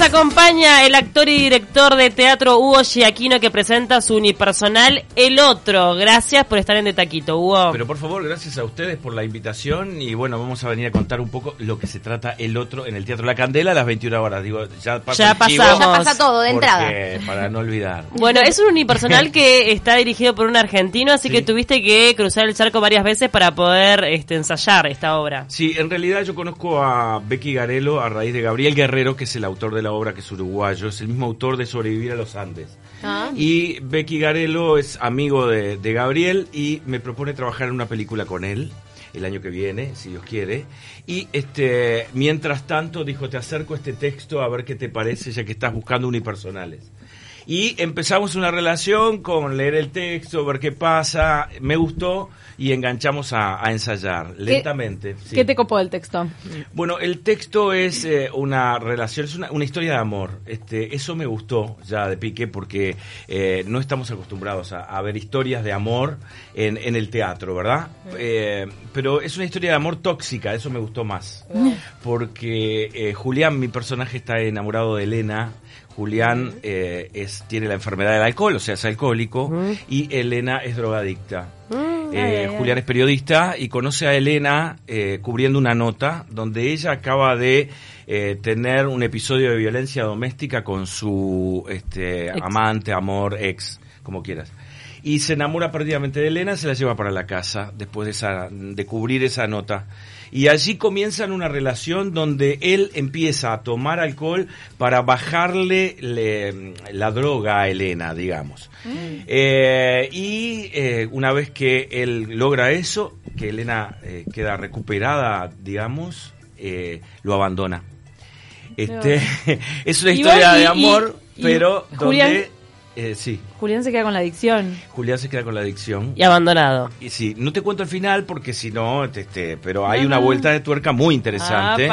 nos acompaña el actor y director de teatro Hugo Giaquino que presenta su unipersonal El Otro. Gracias por estar en De Taquito, Hugo. Pero por favor, gracias a ustedes por la invitación y bueno, vamos a venir a contar un poco lo que se trata El Otro en el Teatro La Candela a las 21 horas. Digo, ya, ya pasamos. Ya pasa todo de entrada. Para no olvidar. Bueno, es un unipersonal que está dirigido por un argentino, así que tuviste que cruzar el charco varias veces para poder este, ensayar esta obra. Sí, en realidad yo conozco a Becky Garelo a raíz de Gabriel Guerrero, que es el autor de la obra, que es uruguayo, es el mismo autor de Sobrevivir a los Andes. Ah. Y Becky Garelo es amigo de, Gabriel y me propone trabajar en una película con él el año que viene, si Dios quiere. Y este, mientras tanto, dijo, te acerco este texto a ver qué te parece, ya que estás buscando unipersonales. Y empezamos una relación con leer el texto, ver qué pasa, me gustó y enganchamos a, ensayar lentamente. ¿Qué te copó el texto? Bueno, el texto es eh, una relación, es una, historia de amor. Este, eso me gustó ya de pique porque eh, no estamos acostumbrados a, ver historias de amor en, el teatro, ¿verdad? Eh, pero es una historia de amor tóxica, eso me gustó más. Porque Julián, mi personaje, está enamorado de Elena Julián eh, es, tiene la enfermedad del alcohol, o sea, es alcohólico, y Elena es drogadicta. Eh, Julián es periodista y conoce a Elena eh, cubriendo una nota donde ella acaba de tener un episodio de violencia doméstica con su este, amante, amor, ex, como quieras. Y se enamora perdidamente de Elena, se la lleva para la casa después de, esa, de cubrir esa nota y allí comienzan una relación donde él empieza a tomar alcohol para bajarle la droga a Elena, digamos. Mm. Eh, y eh, una vez que él logra eso, que Elena eh, queda recuperada, digamos, lo abandona. Este, es una historia de amor, pero donde eh, sí. Julián se queda con la adicción. Julián se queda con la adicción. Y abandonado. Y sí, no te cuento el final porque si no, este, pero hay una vuelta de tuerca muy interesante.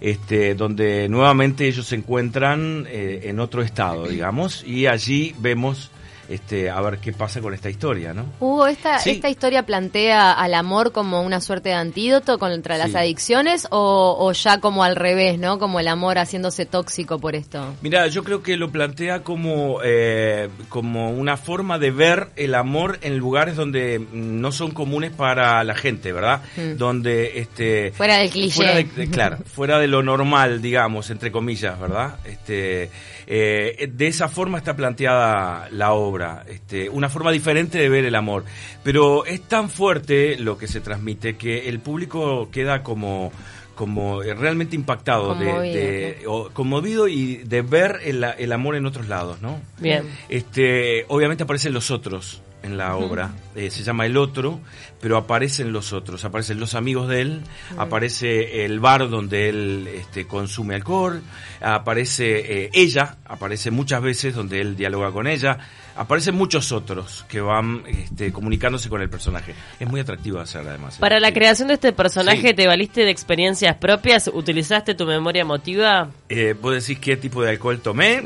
Este, donde nuevamente ellos se encuentran eh, en otro estado, digamos, y allí vemos este, a ver qué pasa con esta historia, ¿no? Hugo, esta, esta historia plantea al amor como una suerte de antídoto contra las adicciones o, ya como al revés, ¿no? Como el amor haciéndose tóxico por esto. Mira, yo creo que lo plantea como, eh, como una forma de ver el amor en lugares donde no son comunes para la gente, ¿verdad? Mm. Donde, este... Fuera del cliché. Fuera claro, fuera de lo normal, digamos, entre comillas, ¿verdad? Este, eh, de esa forma está planteada la obra este, una forma diferente de ver el amor. Pero es tan fuerte lo que se transmite que el público queda como como realmente impactado, conmovido, de, conmovido y de ver el, el, amor en otros lados, ¿no? Bien. Este, obviamente aparecen los otros en la obra, eh, se llama El Otro, pero aparecen los otros, aparecen los amigos de él, aparece el bar donde él este, consume alcohol, aparece eh, ella, aparece muchas veces donde él dialoga con ella, aparecen muchos otros que van este, comunicándose con el personaje. Es muy atractivo hacer además. Para la creación de este personaje, ¿te valiste de experiencias propias? ¿Utilizaste tu memoria emotiva? Eh, ¿Vos decís qué tipo de alcohol tomé?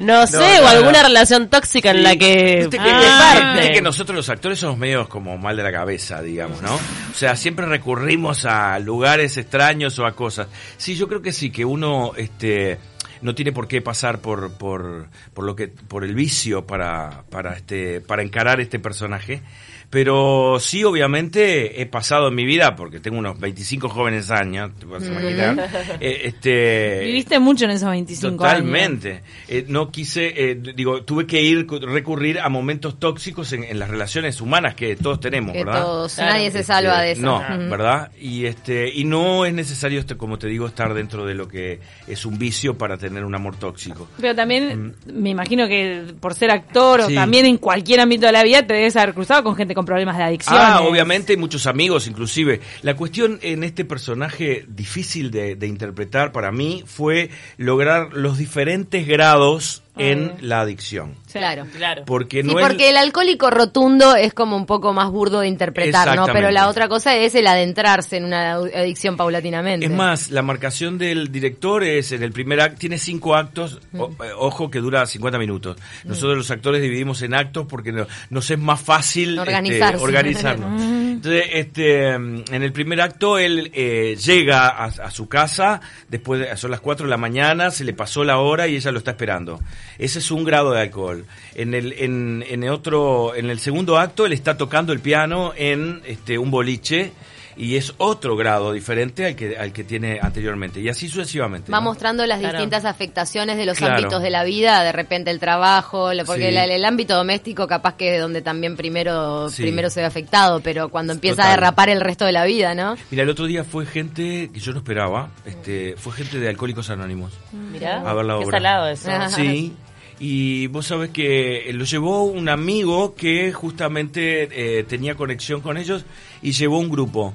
No, sé, o alguna relación tóxica en la que... que, ah. que nosotros los actores somos medios como mal de la cabeza, digamos, ¿no? O sea, siempre recurrimos a lugares extraños o a cosas. Sí, yo creo que sí, que uno... este no tiene por qué pasar por, por, por lo que por el vicio para, para este para encarar este personaje pero sí, obviamente, he pasado en mi vida, porque tengo unos 25 jóvenes años, te puedes imaginar. Eh, este, Viviste mucho en esos 25 totalmente. años. Totalmente. Eh, no quise, eh, digo, tuve que ir, recurrir a momentos tóxicos en, las relaciones humanas que todos tenemos, ¿verdad? Todos, nadie se salva de eso. No, ¿verdad? Y, este, y no es necesario, este, como te digo, estar dentro de lo que es un vicio para tener un amor tóxico. Pero también, mm. me imagino que por ser actor o también en cualquier ámbito de la vida te debes haber cruzado con gente con problemas de adicción. Ah, obviamente, muchos amigos inclusive. La cuestión en este personaje difícil de, de interpretar para mí fue lograr los diferentes grados en la adicción. Claro, claro. Porque no porque el alcohólico rotundo es como un poco más burdo de interpretar, ¿no? Pero la otra cosa es el adentrarse en una adicción paulatinamente. Es más, la marcación del director es en el primer acto, tiene cinco actos, mm. eh, ojo que dura 50 minutos. Mm. Nosotros los actores dividimos en actos porque nos es más fácil este, organizarnos. Entonces, este, en el primer acto él eh, llega a, a su casa, después de, son las 4 de la mañana, se le pasó la hora y ella lo está esperando. Ese es un grado de alcohol. En el, en, en otro, en el segundo acto él está tocando el piano en este, un boliche y es otro grado diferente al que, al que tiene anteriormente. Y así sucesivamente. Va ¿no? mostrando las Claro. distintas afectaciones de los Claro. ámbitos de la vida, de repente el trabajo, porque Sí. la- el, ámbito doméstico capaz que es donde también primero, Sí. primero se ve afectado, pero cuando empieza Total. a derrapar el resto de la vida, ¿no? Mira, el otro día fue gente que yo no esperaba, este, fue gente de Alcohólicos Anónimos. Mirá, A ver la qué salado eso. Sí. Y vos sabés que lo llevó un amigo que justamente eh, tenía conexión con ellos y llevó un grupo.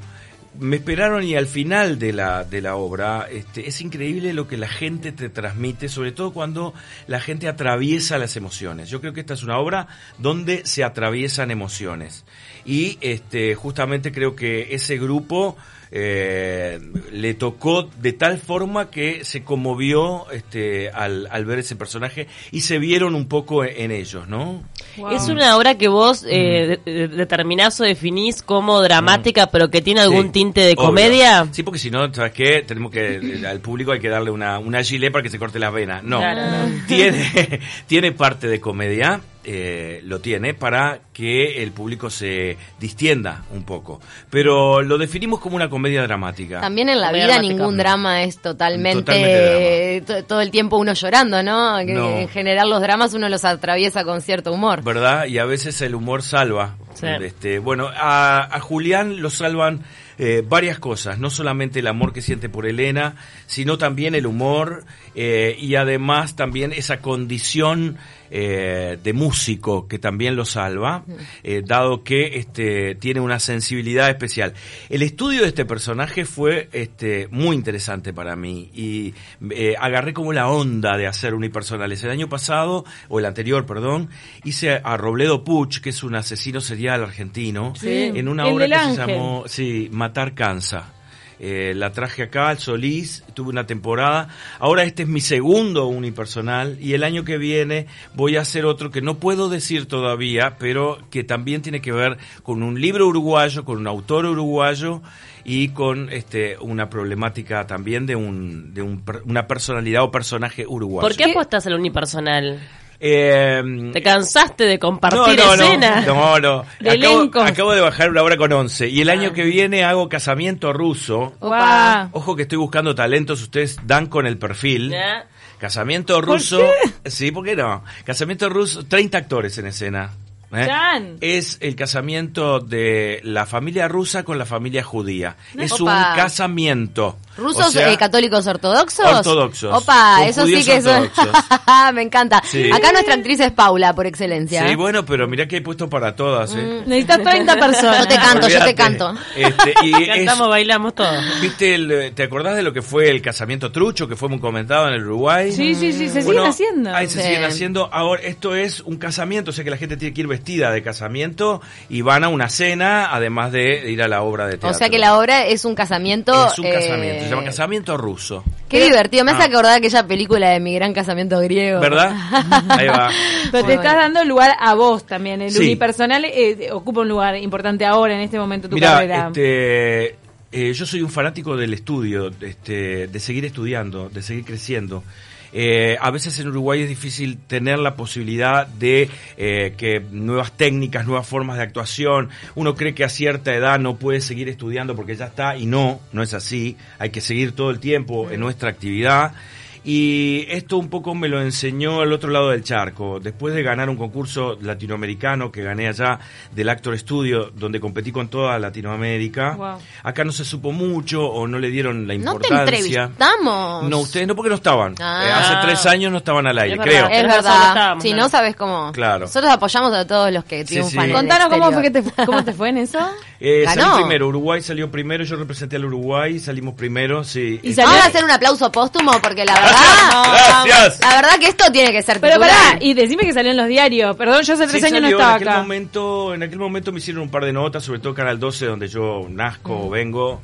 Me esperaron y al final de la, de la obra este, es increíble lo que la gente te transmite, sobre todo cuando la gente atraviesa las emociones. Yo creo que esta es una obra donde se atraviesan emociones. Y este, justamente creo que ese grupo eh, le tocó de tal forma que se conmovió este, al, al ver ese personaje y se vieron un poco en, en ellos, ¿no? Es una obra que vos eh, Mm. de- de- determinás o definís como dramática, pero que tiene algún Sí, tinte de obvio. comedia. Sí, porque si no, ¿sabes qué? Tenemos que, al público hay que darle una, una gilet para que se corte las venas. No, Claro, no. tiene, tiene parte de comedia, eh, lo tiene para que el público se distienda un poco. Pero lo definimos como una comedia dramática. También en la Comedia vida dramática. ningún drama es totalmente, Totalmente to- todo el tiempo uno llorando, ¿no? En general los dramas uno los atraviesa con cierto humor. ¿verdad? Y a veces el humor salva. Sí. Este, bueno, a, a Julián lo salvan eh, varias cosas, no solamente el amor que siente por Elena, sino también el humor eh, y además también esa condición eh, de músico que también lo salva, eh, dado que este, tiene una sensibilidad especial. El estudio de este personaje fue este, muy interesante para mí y eh, agarré como la onda de hacer unipersonales. El año pasado, o el anterior, perdón, hice a Robledo Puch, que es un asesino serial argentino, Sí. en una El obra que se llamó sí, Matar Cansa. Eh, la traje acá al Solís, tuve una temporada. Ahora este es mi segundo unipersonal y el año que viene voy a hacer otro que no puedo decir todavía, pero que también tiene que ver con un libro uruguayo, con un autor uruguayo y con este una problemática también de un de un per- una personalidad o personaje uruguayo. ¿Por qué apuestas al unipersonal? Eh, ¿Te cansaste de compartir no, no, escena? No, no. De Acabo, de bajar una hora con 11 y el año Ah. que viene hago casamiento ruso. Opa. Ojo que estoy buscando talentos, ustedes dan con el perfil. Ya. Casamiento ruso. Sí, ¿por qué no? Casamiento ruso, 30 actores en escena. ¿eh? Es el casamiento de la familia rusa con la familia judía. Es Opa. un casamiento. ¿Rusos O sea, eh, católicos ortodoxos? Ortodoxos. Opa, eso sí que es... ortodoxos. Me encanta. Sí. Acá nuestra actriz es Paula, por excelencia. Sí, ¿eh? bueno, pero mirá que hay puesto para todas. ¿eh? Necesitas 30 personas. Yo te canto, yo te Olvídate. canto. Este, y es- Cantamos, bailamos todo. ¿Viste el- ¿Te acordás de lo que fue el casamiento trucho que fue muy comentado en el Uruguay? Sí, sí, sí, se Bueno, siguen haciendo. Ahí se Sí. siguen haciendo. Ahora, esto es un casamiento, o sea que la gente tiene que ir vestida de casamiento y van a una cena, además de ir a la obra de O teatro. sea que la obra es un casamiento... Es un casamiento, eh, se llama casamiento ruso. Qué divertido, me hace Ah. acordar aquella película de mi gran casamiento griego. ¿Verdad? Ahí va. Pero te estás dando lugar a vos también. El Sí. unipersonal eh, ocupa un lugar importante ahora, en este momento tu Mira, carrera. este, eh, yo soy un fanático del estudio, este, de seguir estudiando, de seguir creciendo. Eh, a veces en Uruguay es difícil tener la posibilidad de eh, que nuevas técnicas, nuevas formas de actuación, uno cree que a cierta edad no puede seguir estudiando porque ya está y no, no es así, hay que seguir todo el tiempo en nuestra actividad. Y esto un poco me lo enseñó al otro lado del charco. Después de ganar un concurso latinoamericano que gané allá del Actor Studio, donde competí con toda Latinoamérica, Wow. acá no se supo mucho o no le dieron la No te importancia. entrevistamos. No, ustedes no porque no estaban. Ah. Eh, hace tres años no estaban al aire, Es creo. Es verdad. Si ¿no? no sabes cómo. Claro. Nosotros apoyamos a todos los que triunfan. sí. en el Contanos cómo fue, que te, cómo te fue en eso. Eh, Ganó. salí primero, Uruguay salió primero, yo representé al Uruguay, salimos primero, sí. Y salió- Vamos a hacer un aplauso póstumo porque la verdad verdad. Gracias. La verdad que esto tiene que ser Pero titular. pará, y decime que salió en los diarios. Perdón, yo hace tres Sí, años no estaba en aquel acá. momento en aquel momento me hicieron un par de notas sobre todo Canal 12 donde yo nazco vengo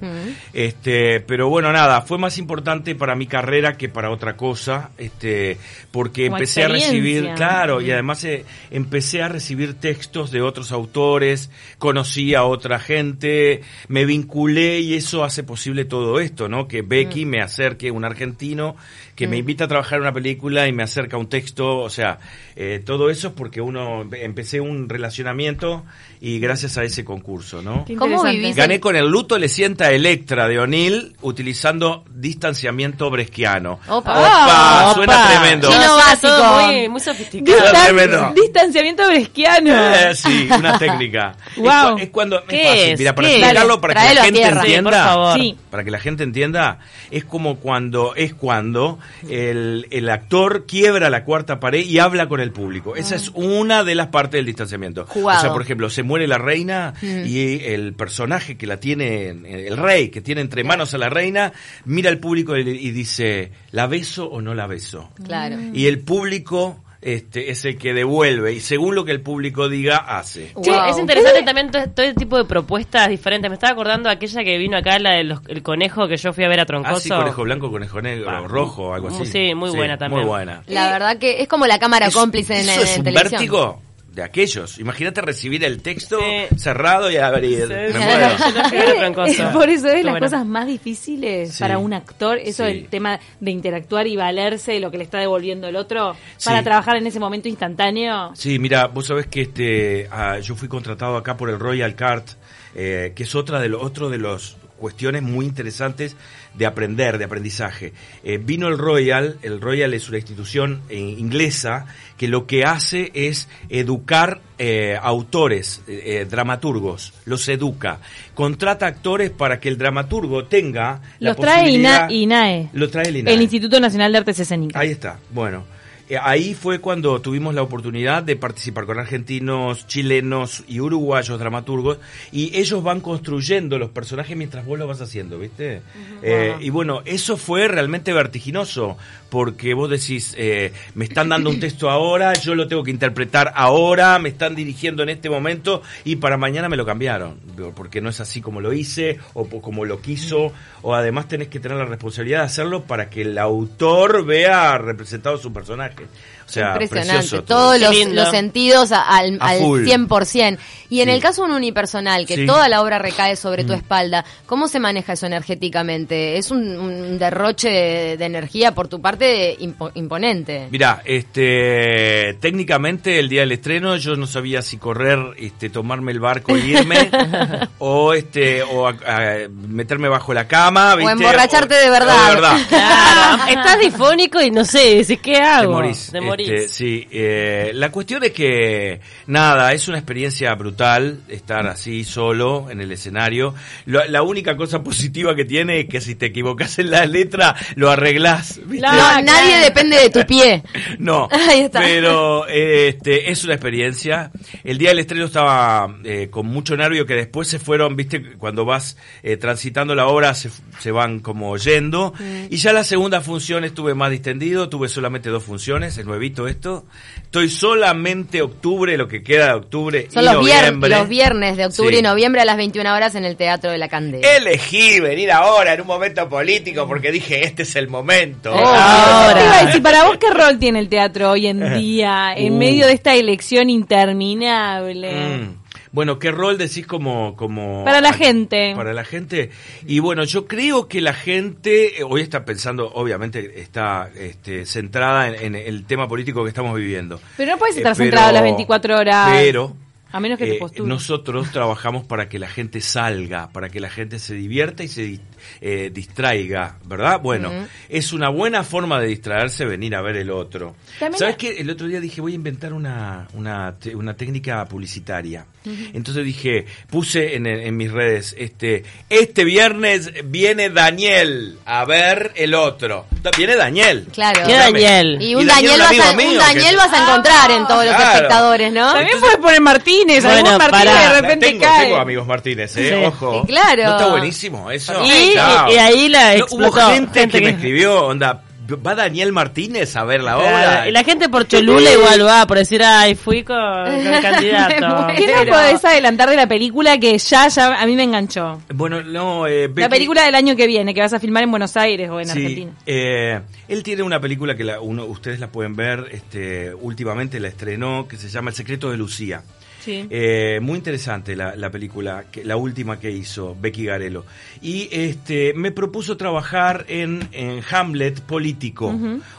este pero bueno nada fue más importante para mi carrera que para otra cosa este porque Como empecé a recibir claro y además eh, empecé a recibir textos de otros autores conocí a otra gente me vinculé y eso hace posible todo esto no que Becky me acerque un argentino que me invita a trabajar en una película y me acerca un texto, o sea, eh, todo eso es porque uno empecé un relacionamiento y gracias a ese concurso, ¿no? ¿Cómo vivís? Gané con el luto le sienta Electra de O'Neill utilizando distanciamiento bresquiano. Opa. Opa, Opa. suena tremendo. Chino Suena básico. muy, muy sofisticado. Distan- tremendo. distanciamiento bresquiano. Eh, sí, una técnica. Es cu- Es, cuando es ¿Qué fácil. es? Mira, para ¿Qué es? explicarlo para que la gente tierra. Sí, entienda. por favor. Sí. Para que la gente entienda, es como cuando es cuando el, el actor quiebra la cuarta pared y habla con el público. Esa es una de las partes del distanciamiento. Jugado. O sea, por ejemplo, se muere la reina y el personaje que la tiene, el rey que tiene entre manos a la reina, mira al público y, y dice, ¿la beso o no la beso? Claro. Y el público este, es el que devuelve y según lo que el público diga, hace. Sí, Wow. es interesante también todo, todo este tipo de propuestas diferentes. Me estaba acordando de aquella que vino acá, la del conejo que yo fui a ver a Troncoso. Ah, sí, conejo blanco, conejo negro, Ah, rojo, algo así. sí, muy buena también. Muy buena. La verdad que es como la cámara Eso- cómplice en, eso en es un televisión. vértigo de aquellos. Imagínate recibir el texto Sí. cerrado y abrir. Sí, Me sí. muero. Por eso es las bueno. cosas más difíciles Sí. para un actor, eso Sí. del tema de interactuar y valerse de lo que le está devolviendo el otro Sí. para trabajar en ese momento instantáneo. Sí, mira, vos sabés que este, ah, yo fui contratado acá por el Royal Cart, eh, que es otra de los, otro de los cuestiones muy interesantes de aprender, de aprendizaje. Eh, vino el Royal, el Royal es una institución eh, inglesa que lo que hace es educar eh, autores, eh, dramaturgos, los educa. Contrata actores para que el dramaturgo tenga la Los trae posibilidad- INA- INAE, Lo trae el INAE. el Instituto Nacional de Artes Escénicas. Ahí está, bueno. Eh, Ahí fue cuando tuvimos la oportunidad de participar con argentinos, chilenos y uruguayos dramaturgos y ellos van construyendo los personajes mientras vos lo vas haciendo, ¿viste? Eh, y bueno, eso fue realmente vertiginoso porque vos decís, eh, me están dando un texto ahora, yo lo tengo que interpretar ahora, me están dirigiendo en este momento y para mañana me lo cambiaron, porque no es así como lo hice o como lo quiso, o además tenés que tener la responsabilidad de hacerlo para que el autor vea representado su personaje. bracket. O sea, Impresionante. precioso todo Todos los, los sentidos al, al full. 100%. Y en Sí. el caso de un unipersonal, que Sí. Mm. toda la obra recae sobre tu espalda, ¿cómo se maneja eso energéticamente? Es un, un derroche de, de energía por tu parte impo- imponente. Mirá, este, técnicamente el día del estreno yo no sabía si correr, este, tomarme el barco e irme, o este, o a- a meterme bajo la cama, ¿viste? emborracharte O- de verdad. o de verdad. Claro, estás difónico y no sé, ¿qué Te hago? morís. Te morís. Este, sí, eh, la cuestión es que, nada, es una experiencia brutal estar así solo en el escenario. La única cosa positiva que tiene es que si te equivocas en la letra, lo arreglás. No, nadie depende de tu pie. no, Ahí está. pero este, es una experiencia. El día del estreno estaba eh, con mucho nervio que después se fueron, viste, cuando vas eh, transitando la obra se, se van como yendo. Mm. Y ya la segunda función estuve más distendido, tuve solamente dos funciones, el 9 esto. Estoy solamente octubre, lo que queda de octubre Son y los noviembre. Los viernes de octubre y noviembre a las 21 horas en el Teatro de la Candela. Elegí venir ahora en un momento político porque dije, este es el momento. Oh, ahora. Te para vos, ¿qué rol tiene el teatro hoy en día en uh. medio de esta elección interminable? Mm. Bueno, ¿qué rol decís como, como... Para la gente. Para la gente. Y bueno, yo creo que la gente eh, hoy está pensando, obviamente está este, centrada en, en el tema político que estamos viviendo. Pero no puedes estar Eh, centrado las 24 horas. Pero... A menos que te eh, postules. nosotros trabajamos para que la gente salga, para que la gente se divierta y se eh, distraiga, ¿verdad? Bueno, es una buena forma de distraerse venir a ver el otro. También- ¿Sabes qué? El otro día dije, voy a inventar una, una, técnica publicitaria. Entonces dije, puse en, en mis redes, este, este viernes viene Daniel a ver el otro. Viene Daniel. Claro. ¿Qué Daniel? Y un Daniel, vas, amigo a, un Daniel que- vas a encontrar en todos los Claro. espectadores, ¿no? También Entonces- puedes poner Martínez, Bueno, algún Martínez de repente tengo, cae. tengo amigos Martínez, ¿eh? Sí. Ojo. Sí, claro. ¿No está buenísimo eso? Y- Y ahí la No, Hubo explotó. gente, Gente que me escribió, onda, va Daniel Martínez a ver la Claro, obra. Y la gente por Cholula igual va, por decir, ay, fui con, con el candidato. ¿Qué nos podés adelantar de la película que ya, ya a mí me enganchó? Bueno, no, eh, La película del año que viene, que vas a filmar en Buenos Aires o en Sí, Argentina. eh, él tiene una película que la- uno, ustedes la pueden ver, este, últimamente la estrenó, que se llama El secreto de Lucía. Sí. Eh, muy interesante la, la película, que, la última que hizo Becky Garelo. Y este, me propuso trabajar en, en Hamlet político.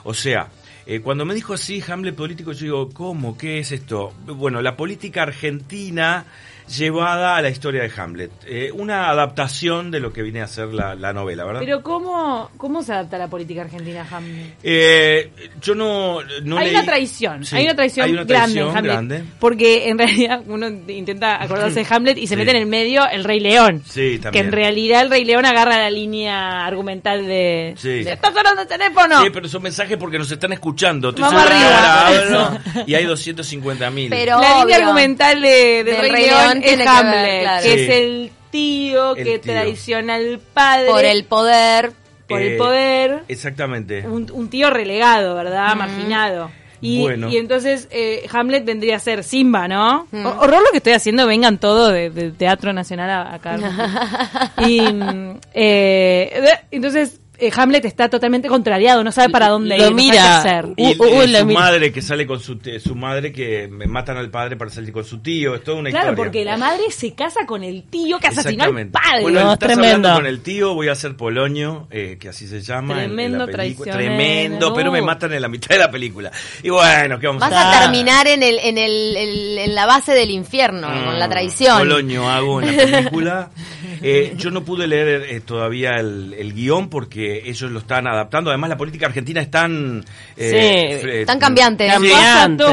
O sea, eh, cuando me dijo así, Hamlet político, yo digo, ¿cómo? ¿Qué es esto? Bueno, la política argentina llevada a la historia de Hamlet. Eh, una adaptación de lo que viene a ser la, la novela, ¿verdad? Pero ¿cómo, ¿cómo se adapta la política argentina a Hamlet? Eh, yo no, no hay leí- una traición, Sí, hay una traición, hay una grande traición en Hamlet. grande. Porque en realidad uno intenta acordarse de Hamlet y se Sí. mete en el medio el Rey León. Sí, Que también. en realidad el Rey León agarra la línea argumental de... Sí. de, ¿Estás hablando de teléfono? Sí, pero son mensajes porque nos están escuchando. Estoy Vamos que arriba. ahora hablo y hay 250 mil. La línea argumental de, de Del Rey, Rey León, Que Hamlet, ver, claro. que Sí. es el tío El que tío. traiciona al padre Por el poder. por Eh, el poder. Exactamente. un, un tío relegado, ¿verdad? Marginado. Y, Bueno. y entonces eh, Hamlet vendría a ser Simba, ¿no? Mm. Horror lo que estoy haciendo, vengan todos de, de Teatro Nacional a- acá. y mm, eh, entonces eh, Hamlet está totalmente contrariado, no sabe para dónde Lo ir, no sabe mira. qué hacer. Y Uh, uh, eh, la su mira. madre que sale con su su madre que me matan al padre para salir con su tío, es toda una Claro, historia. porque la madre se casa con el tío que asesinó al Exactamente. padre. Bueno, No, estás tremendo. hablando con el tío, voy a hacer Polonio, eh, que así se llama. en- en, Tremendo la película. traicionero. Tremendo, pero me matan en la mitad de la película. Y bueno, ¿qué vamos Vas a a hacer? terminar en el, en el, el- en la base del infierno, Mm, con la traición. Polonio hago en la película. Eh, yo no pude leer eh, todavía el, el guion porque ellos lo están adaptando. Además, la política argentina es tan... eh, Sí, fre- tan cambiante.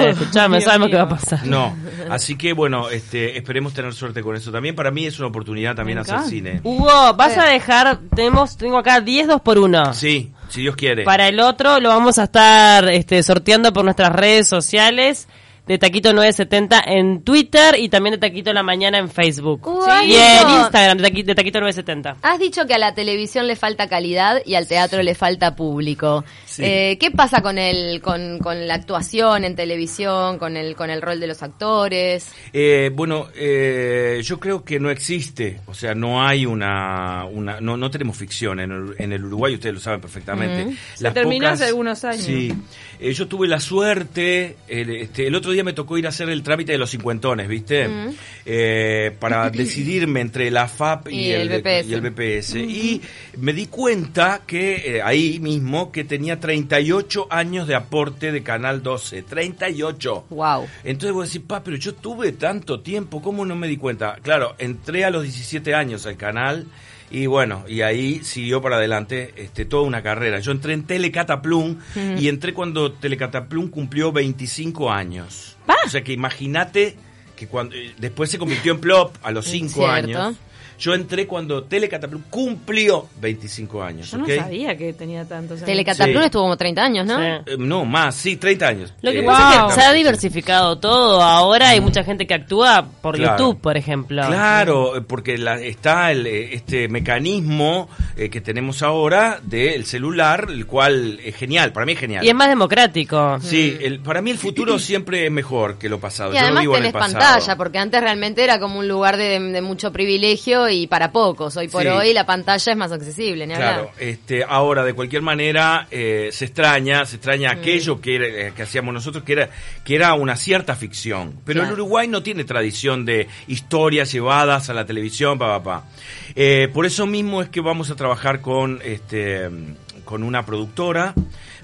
Escuchame, sabemos qué va a pasar. No, así que bueno, este, esperemos tener suerte con eso también. Para mí es una oportunidad también hacer cine. Hugo, vas a dejar, tenemos, tengo acá 10 2 por 1 Sí, si Dios quiere. Para el otro lo vamos a estar este, sorteando por nuestras redes sociales de Taquito 970 en Twitter y también de Taquito la Mañana en Facebook. Y en. Instagram de, de Taquito 970. Has dicho que a la televisión le falta calidad y al teatro le falta público. Sí. Eh, ¿Qué pasa con el, con, con la actuación en televisión, con el, con el rol de los actores? Eh, bueno, eh, yo creo que no existe, o sea, no hay una, una no, no tenemos ficción en el, en el Uruguay, ustedes lo saben perfectamente. Se terminó hace algunos años. Sí, Eh, yo tuve la suerte, el, este, el otro día me tocó ir a hacer el trámite de los cincuentones, ¿viste? Eh, para decidirme entre la FAP y, Y el BPS. y el BPS. Y me di cuenta que eh, ahí mismo que tenía 38 años de aporte de Canal 12, 38. Wow. Entonces vos decís, pa, pero yo tuve tanto tiempo, ¿cómo no me di cuenta? Claro, entré a los 17 años al canal y bueno, y ahí siguió para adelante este, toda una carrera. Yo entré en Telecataplum y entré cuando Telecataplum cumplió 25 años. Pa. O sea que imagínate que cuando eh, después se convirtió en Plop a los 5 Cierto. años. Yo entré cuando Telecataplum cumplió 25 años. Yo no sabía que tenía tantos años. Telecataplum Sí. estuvo como 30 años, ¿no? Sí. Eh, no, más, sí, 30 años. Lo que Eh, pasa es que se ha diversificado todo. Ahora hay mucha gente que actúa por Claro. YouTube, por ejemplo. Claro, porque la- está el, eh, este mecanismo eh, que tenemos ahora del celular, el cual es genial, para mí es genial. Y es más democrático. Sí, el- para mí el futuro siempre es mejor que lo pasado. Y Yo no vivo en el pasado. pantalla, porque antes realmente era como un lugar de, de mucho privilegio y para pocos. Hoy por Sí. hoy la pantalla es más accesible, ni Claro, hablar. este, ahora de cualquier manera eh, se extraña, se extraña Mm. aquello que, era- eh, que hacíamos nosotros, que era, que era una cierta ficción. Pero Claro. el Uruguay no tiene tradición de historias llevadas a la televisión, pa, pa, pa. Eh, por eso mismo es que vamos a trabajar con, este, con una productora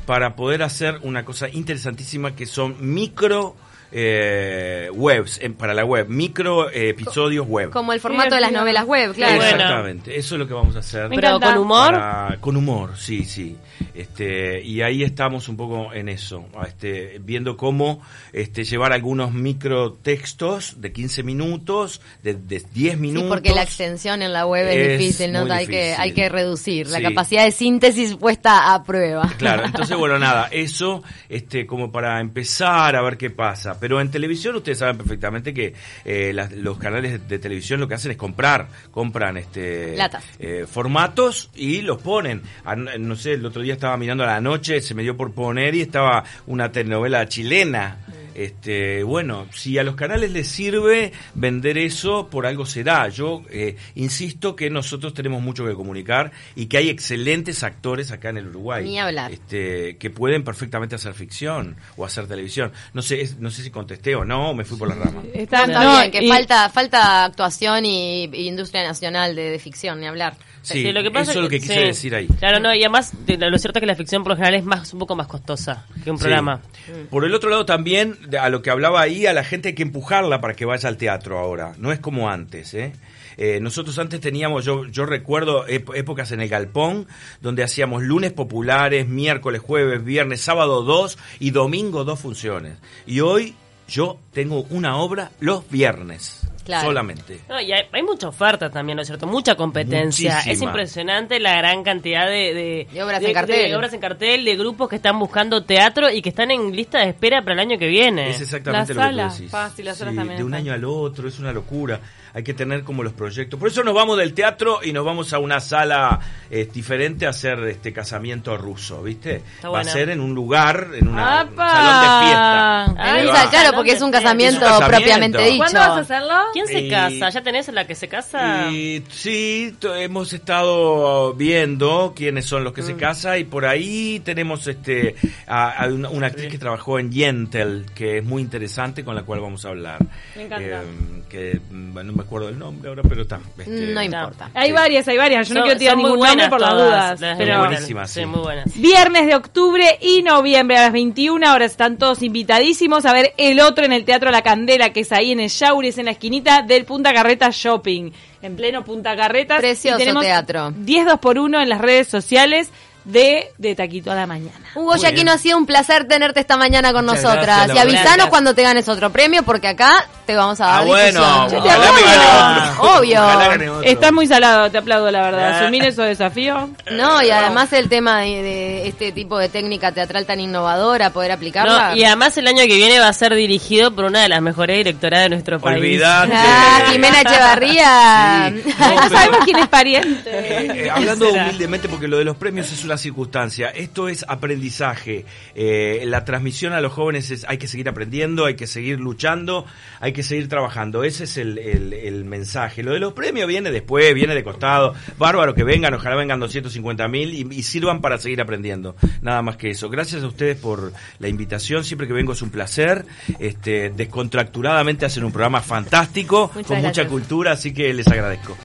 para poder hacer una cosa interesantísima que son micro eh, webs para la web, micro eh, episodios web. Como el formato de las novelas web, claro. Bueno. Exactamente, eso es lo que vamos a hacer. Me Pero encanta. con humor. Para- con humor, sí, sí. Este, y ahí estamos un poco en eso, este, viendo cómo este, llevar algunos microtextos de 15 minutos, de, de 10 Sí, minutos. porque la extensión en la web es, Es difícil, ¿no? Hay que, hay que reducir la capacidad de síntesis puesta a prueba. Claro, entonces bueno, nada, eso este como para empezar a ver qué pasa. Pero en televisión ustedes saben perfectamente que eh, las- los canales de, televisión lo que hacen es comprar, compran este eh, formatos y los ponen. Ah, no- No sé, el otro día estaba mirando a la noche, se me dio por poner y estaba una telenovela chilena. Este, bueno, si a los canales les sirve vender eso, por algo será. Yo eh, insisto que nosotros tenemos mucho que comunicar y que hay excelentes actores acá en el Uruguay. Ni hablar. Este, que pueden perfectamente hacer ficción o hacer televisión. No sé, es- no sé si contesté o no, o me fui por la rama. Está, Está no, bien, que y- falta, falta actuación y, y industria nacional de, de ficción, ni hablar. Sí, Sí, lo que pasa eso es lo que que- quise sí. decir ahí. Claro, no, y además de- lo cierto es que la ficción por lo general es más un poco más costosa que un Sí. programa. Por el otro lado también, a lo que hablaba ahí, a la gente hay que empujarla para que vaya al teatro ahora. No es como antes, ¿eh? Eh, nosotros antes teníamos, yo, yo recuerdo ép- épocas en el Galpón, donde hacíamos lunes populares, miércoles, jueves, viernes, sábado dos y domingo dos funciones. Y hoy yo tengo una obra los viernes, Claro. solamente. No, y hay, hay mucha oferta también, ¿no es cierto? Mucha competencia. Muchísima. Es impresionante la gran cantidad de, de, De obras en cartel. de obras en cartel, de grupos que están buscando teatro y que están en lista de espera para el año que viene. Es exactamente La lo que sala, tú decís. fácil, las salas Sí, también de un año al otro, es una locura. Hay que tener como los proyectos. Por eso nos vamos del teatro y nos vamos a una sala eh, diferente a hacer este casamiento ruso, ¿viste? Está Va a ser en un lugar, en una, un salón de fiesta. Claro, porque es un casamiento, Es un casamiento. propiamente dicho. ¿Cuándo vas a hacerlo? ¿Quién se Y- casa? ¿Ya tenés la que se casa? Y sí, hemos estado viendo quiénes son los que Mm. se casan y por ahí tenemos este a, a una, una actriz que trabajó en Yentel, que es muy interesante, con la cual vamos a hablar. Me encanta. Eh, que mm, no me acuerdo el nombre ahora, pero está. este, No importa. Hay Sí. varias, hay varias. Yo no quiero tirar ningún nombre por las todas, dudas. las Pero buenísimas, Sí, sí. muy buenas. Viernes de octubre y noviembre a las 21 horas están todos invitadísimos a ver el otro en el Teatro La Candela, que es ahí en el Yaures, en la esquinita del Punta Carreta Shopping, en pleno Punta Carretas. Precioso Y tenemos teatro. 10 2 por 1 en las redes sociales de, de Taquito a la Mañana. Hugo Yaquino, ha sido un placer tenerte esta mañana con Muchas nosotras. gracias, y avisanos cuando te ganes otro premio, porque acá te vamos a dar Ah, bueno, difusión. ojalá me gane otro. Obvio. Ojalá gane otro. Estás muy salado, te aplaudo la verdad. Ah. Asumir esos desafíos. No, y además el tema de, de este tipo de técnica teatral tan innovadora, poder aplicarla. No, y además el año que viene va a ser dirigido por una de las mejores directoras de nuestro país. Olvidate. Ah, Jimena Echevarría. Sí. No pero- sabemos quién es pariente. Eh, eh, hablando será? humildemente, porque lo de los premios es una circunstancia, esto es aprendizaje. Eh, la transmisión a los jóvenes es hay que seguir aprendiendo, hay que seguir luchando, hay que seguir trabajando. Ese es el, el- el mensaje. Lo de los premios viene después, viene de costado. Bárbaro que vengan, ojalá vengan 250 mil y, y sirvan para seguir aprendiendo. Nada más que eso. Gracias a ustedes por la invitación. Siempre que vengo es un placer. Este, descontracturadamente hacen un programa fantástico, Muchas con mucha cultura, así que les agradezco.